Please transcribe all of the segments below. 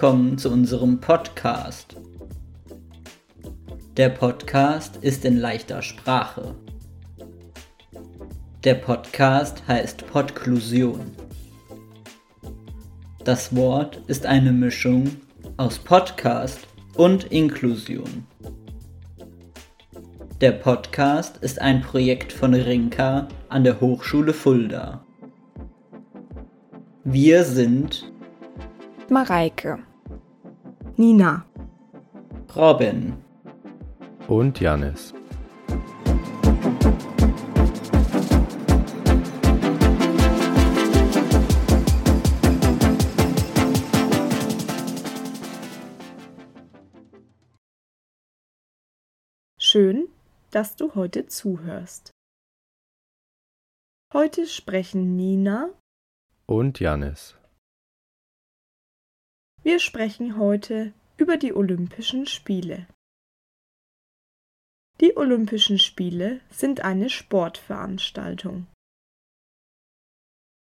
willkommen zu unserem Podcast. Der Podcast ist in leichter Sprache. Der Podcast heißt Podklusion. Das Wort ist eine Mischung aus Podcast und Inklusion. Der Podcast ist ein Projekt von Rinka an der Hochschule Fulda. Wir sind Mareike, Nina, Robin und Janis. Schön, dass du heute zuhörst. Heute sprechen Nina und Janis. Wir sprechen heute über die Olympischen Spiele. Die Olympischen Spiele sind eine Sportveranstaltung.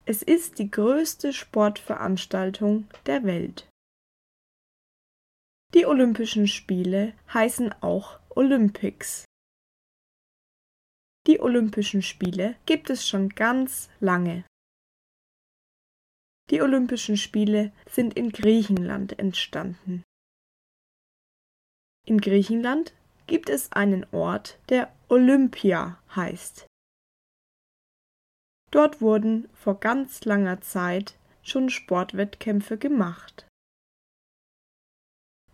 Es ist die größte Sportveranstaltung der Welt. Die Olympischen Spiele heißen auch Olympics. Die Olympischen Spiele gibt es schon ganz lange. Die Olympischen Spiele sind in Griechenland entstanden. In Griechenland gibt es einen Ort, der Olympia heißt. Dort wurden vor ganz langer Zeit schon Sportwettkämpfe gemacht.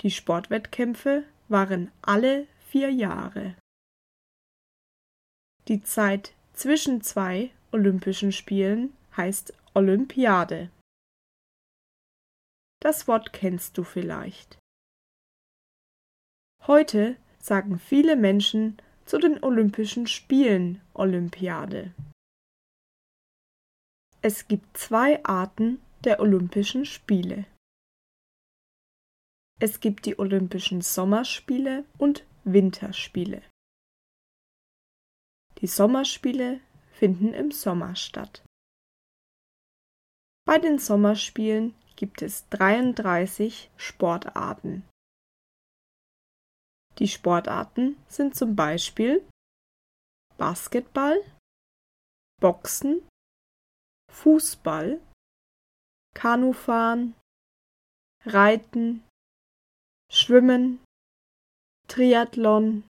Die Sportwettkämpfe waren alle vier Jahre. Die Zeit zwischen zwei Olympischen Spielen heißt Olympiade. Das Wort kennst du vielleicht. Heute sagen viele Menschen zu den Olympischen Spielen Olympiade. Es gibt zwei Arten der Olympischen Spiele. Es gibt die Olympischen Sommerspiele und Winterspiele. Die Sommerspiele finden im Sommer statt. Bei den Sommerspielen gibt es 33 Sportarten. Die Sportarten sind zum Beispiel Basketball, Boxen, Fußball, Kanufahren, Reiten, Schwimmen, Triathlon,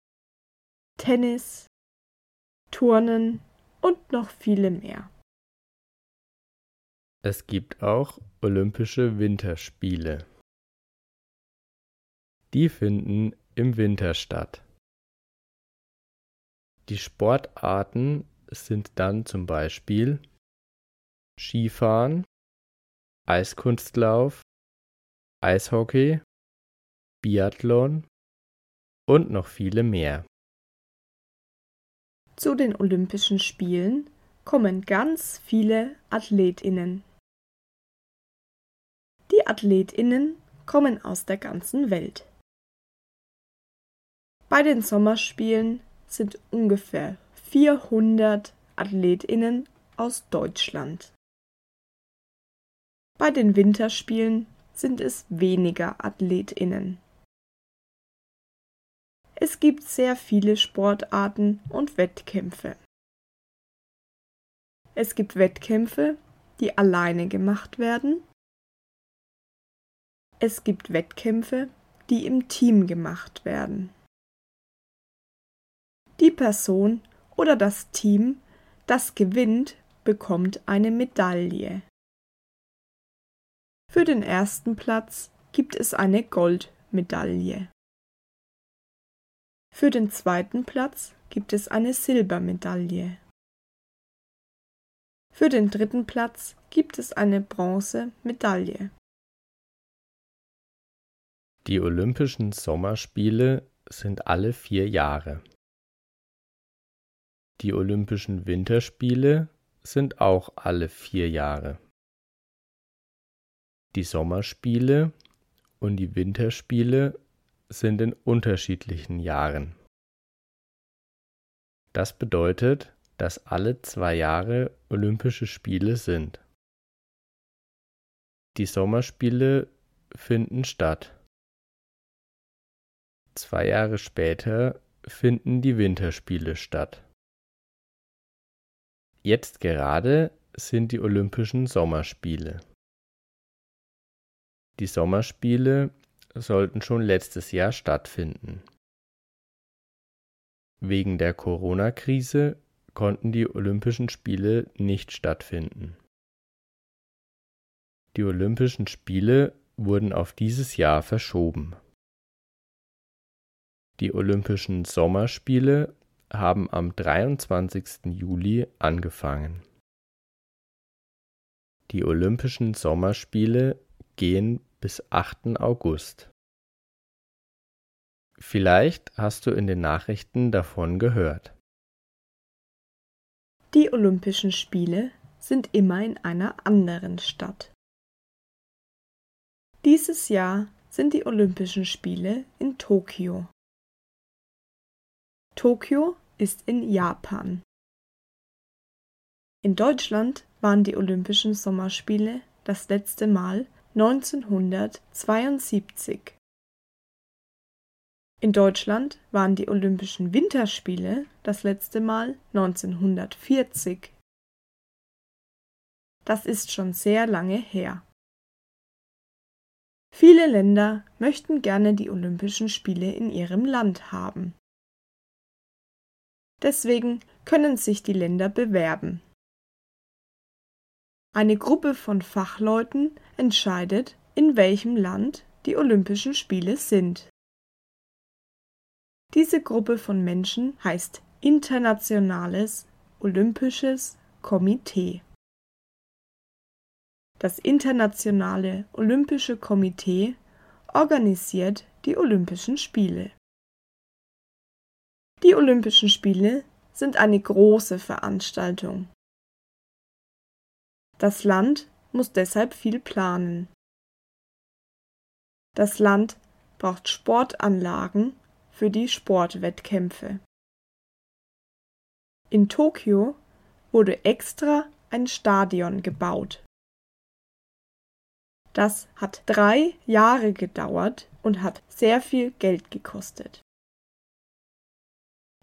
Tennis, Turnen und noch viele mehr. Es gibt auch Olympische Winterspiele. Die finden im Winter statt. Die Sportarten sind dann zum Beispiel Skifahren, Eiskunstlauf, Eishockey, Biathlon und noch viele mehr. Zu den Olympischen Spielen kommen ganz viele Athletinnen. Die Athletinnen kommen aus der ganzen Welt. Bei den Sommerspielen sind ungefähr 400 Athletinnen aus Deutschland. Bei den Winterspielen sind es weniger Athletinnen. Es gibt sehr viele Sportarten und Wettkämpfe. Es gibt Wettkämpfe, die alleine gemacht werden es gibt Wettkämpfe, die im Team gemacht werden. Die Person oder das Team, das gewinnt, bekommt eine Medaille. Für den ersten Platz gibt es eine Goldmedaille. Für den zweiten Platz gibt es eine Silbermedaille. Für den dritten Platz gibt es eine Bronzemedaille. Die Olympischen Sommerspiele sind alle vier Jahre. Die Olympischen Winterspiele sind auch alle vier Jahre. Die Sommerspiele und die Winterspiele sind in unterschiedlichen Jahren. Das bedeutet, dass alle zwei Jahre Olympische Spiele sind. Die Sommerspiele finden statt. Zwei Jahre später finden die Winterspiele statt. Jetzt gerade sind die Olympischen Sommerspiele. Die Sommerspiele sollten schon letztes Jahr stattfinden. Wegen der Corona-Krise konnten die Olympischen Spiele nicht stattfinden. Die Olympischen Spiele wurden auf dieses Jahr verschoben. Die Olympischen Sommerspiele haben am 23. Juli angefangen. Die Olympischen Sommerspiele gehen bis 8. August. Vielleicht hast du in den Nachrichten davon gehört. Die Olympischen Spiele sind immer in einer anderen Stadt. Dieses Jahr sind die Olympischen Spiele in Tokio. Tokio ist in Japan. In Deutschland waren die Olympischen Sommerspiele das letzte Mal 1972. In Deutschland waren die Olympischen Winterspiele das letzte Mal 1940. Das ist schon sehr lange her. Viele Länder möchten gerne die Olympischen Spiele in ihrem Land haben. Deswegen können sich die Länder bewerben. Eine Gruppe von Fachleuten entscheidet, in welchem Land die Olympischen Spiele sind. Diese Gruppe von Menschen heißt Internationales Olympisches Komitee. Das Internationale Olympische Komitee organisiert die Olympischen Spiele. Die Olympischen Spiele sind eine große Veranstaltung. Das Land muss deshalb viel planen. Das Land braucht Sportanlagen für die Sportwettkämpfe. In Tokio wurde extra ein Stadion gebaut. Das hat drei Jahre gedauert und hat sehr viel Geld gekostet.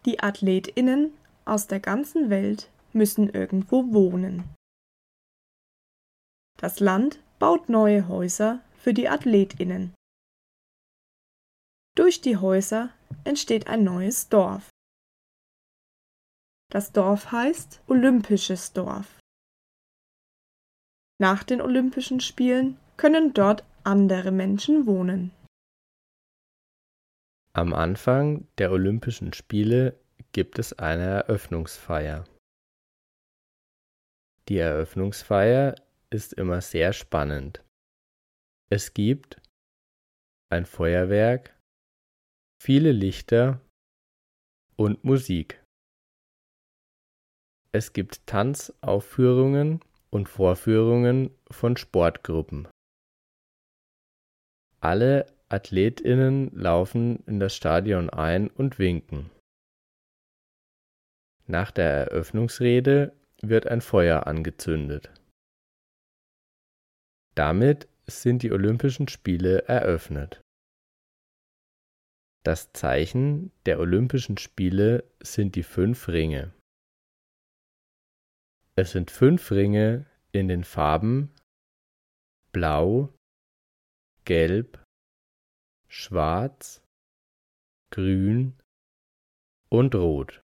Die Athletinnen aus der ganzen Welt müssen irgendwo wohnen. Das Land baut neue Häuser für die Athletinnen. Durch die Häuser entsteht ein neues Dorf. Das Dorf heißt Olympisches Dorf. Nach den Olympischen Spielen können dort andere Menschen wohnen. Am Anfang der Olympischen Spiele gibt es eine Eröffnungsfeier. Die Eröffnungsfeier ist immer sehr spannend. Es gibt ein Feuerwerk, viele Lichter und Musik. Es gibt Tanzaufführungen und Vorführungen von Sportgruppen. Alle Athletinnen laufen in das Stadion ein und winken. Nach der Eröffnungsrede wird ein Feuer angezündet. Damit sind die Olympischen Spiele eröffnet. Das Zeichen der Olympischen Spiele sind die fünf Ringe. Es sind fünf Ringe in den Farben Blau, Gelb, Schwarz, Grün und Rot.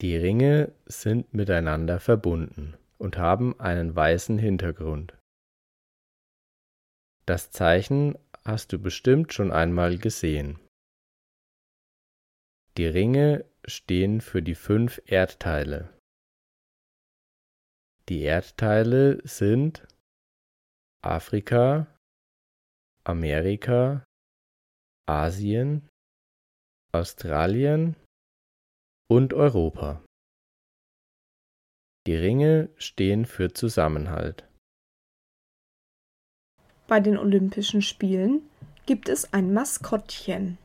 Die Ringe sind miteinander verbunden und haben einen weißen Hintergrund. Das Zeichen hast du bestimmt schon einmal gesehen. Die Ringe stehen für die fünf Erdteile. Die Erdteile sind Afrika, Amerika, Asien, Australien und Europa. Die Ringe stehen für Zusammenhalt. Bei den Olympischen Spielen gibt es ein Maskottchen.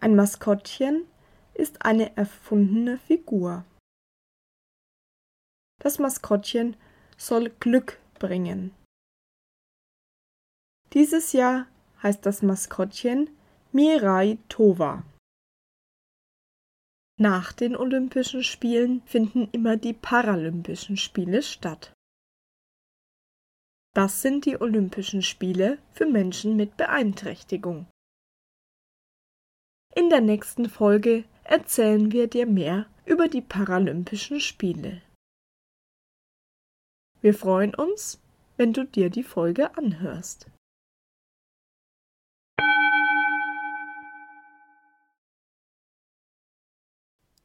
Ein Maskottchen ist eine erfundene Figur. Das Maskottchen soll Glück bringen. Dieses Jahr heißt das Maskottchen Mirai Tova. Nach den Olympischen Spielen finden immer die Paralympischen Spiele statt. Das sind die Olympischen Spiele für Menschen mit Beeinträchtigung. In der nächsten Folge erzählen wir dir mehr über die Paralympischen Spiele. Wir freuen uns, wenn du dir die Folge anhörst.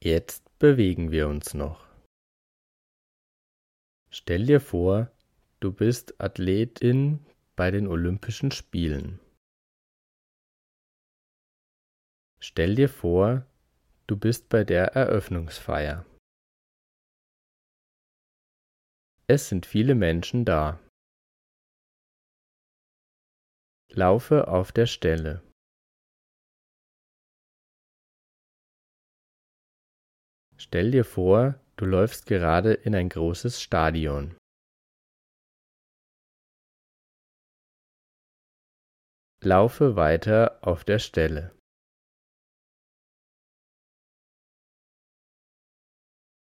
Jetzt bewegen wir uns noch. Stell dir vor, du bist Athletin bei den Olympischen Spielen. Stell dir vor, du bist bei der Eröffnungsfeier. Es sind viele Menschen da. Laufe auf der Stelle. Stell dir vor, du läufst gerade in ein großes Stadion. Laufe weiter auf der Stelle.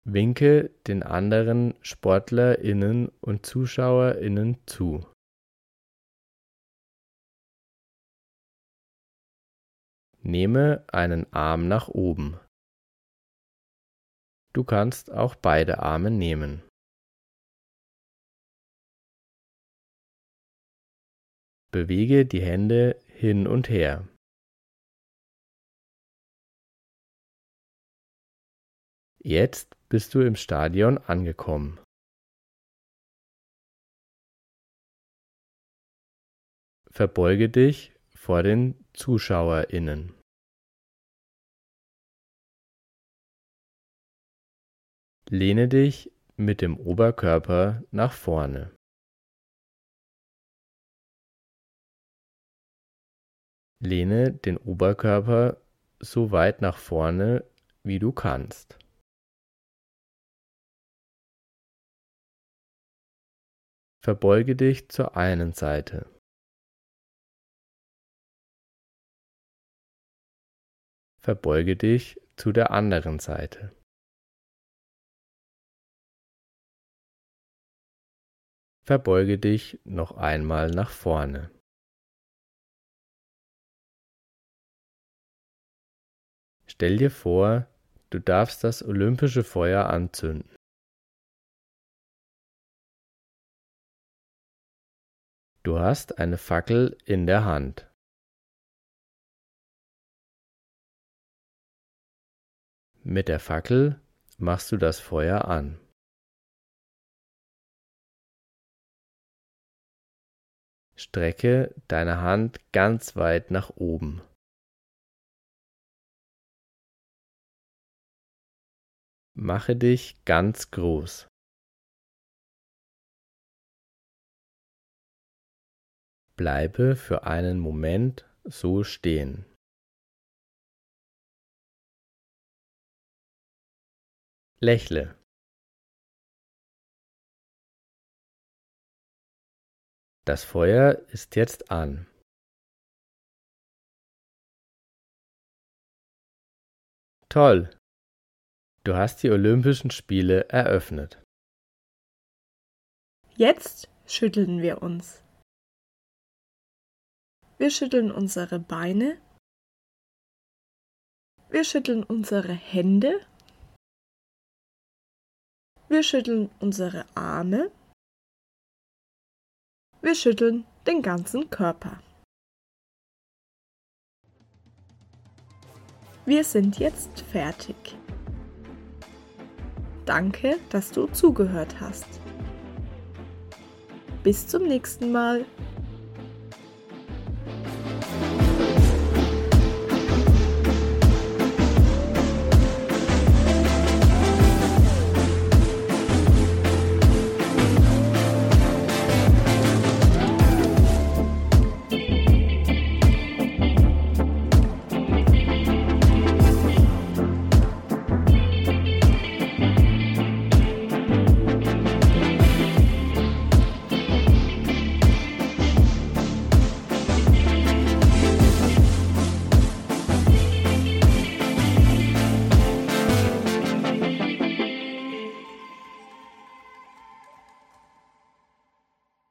Winke den anderen SportlerInnen und ZuschauerInnen zu. Nehme einen Arm nach oben. Du kannst auch beide Arme nehmen. Bewege die Hände hin und her. Jetzt bist du im Stadion angekommen. Verbeuge dich vor den ZuschauerInnen. Lehne dich mit dem Oberkörper nach vorne. Lehne den Oberkörper so weit nach vorne, wie du kannst. Verbeuge dich zur einen Seite. Verbeuge dich zu der anderen Seite. Verbeuge dich noch einmal nach vorne. Stell dir vor, du darfst das olympische Feuer anzünden. Du hast eine Fackel in der Hand. Mit der Fackel machst du das Feuer an. Strecke deine Hand ganz weit nach oben. Mache dich ganz groß. Bleibe für einen Moment so stehen. Lächle. Das Feuer ist jetzt an. Toll! Du hast die Olympischen Spiele eröffnet. Jetzt schütteln wir uns. Wir schütteln unsere Beine. Wir schütteln unsere Hände. Wir schütteln unsere Arme. Wir schütteln den ganzen Körper. Wir sind jetzt fertig. Danke, dass du zugehört hast. Bis zum nächsten Mal.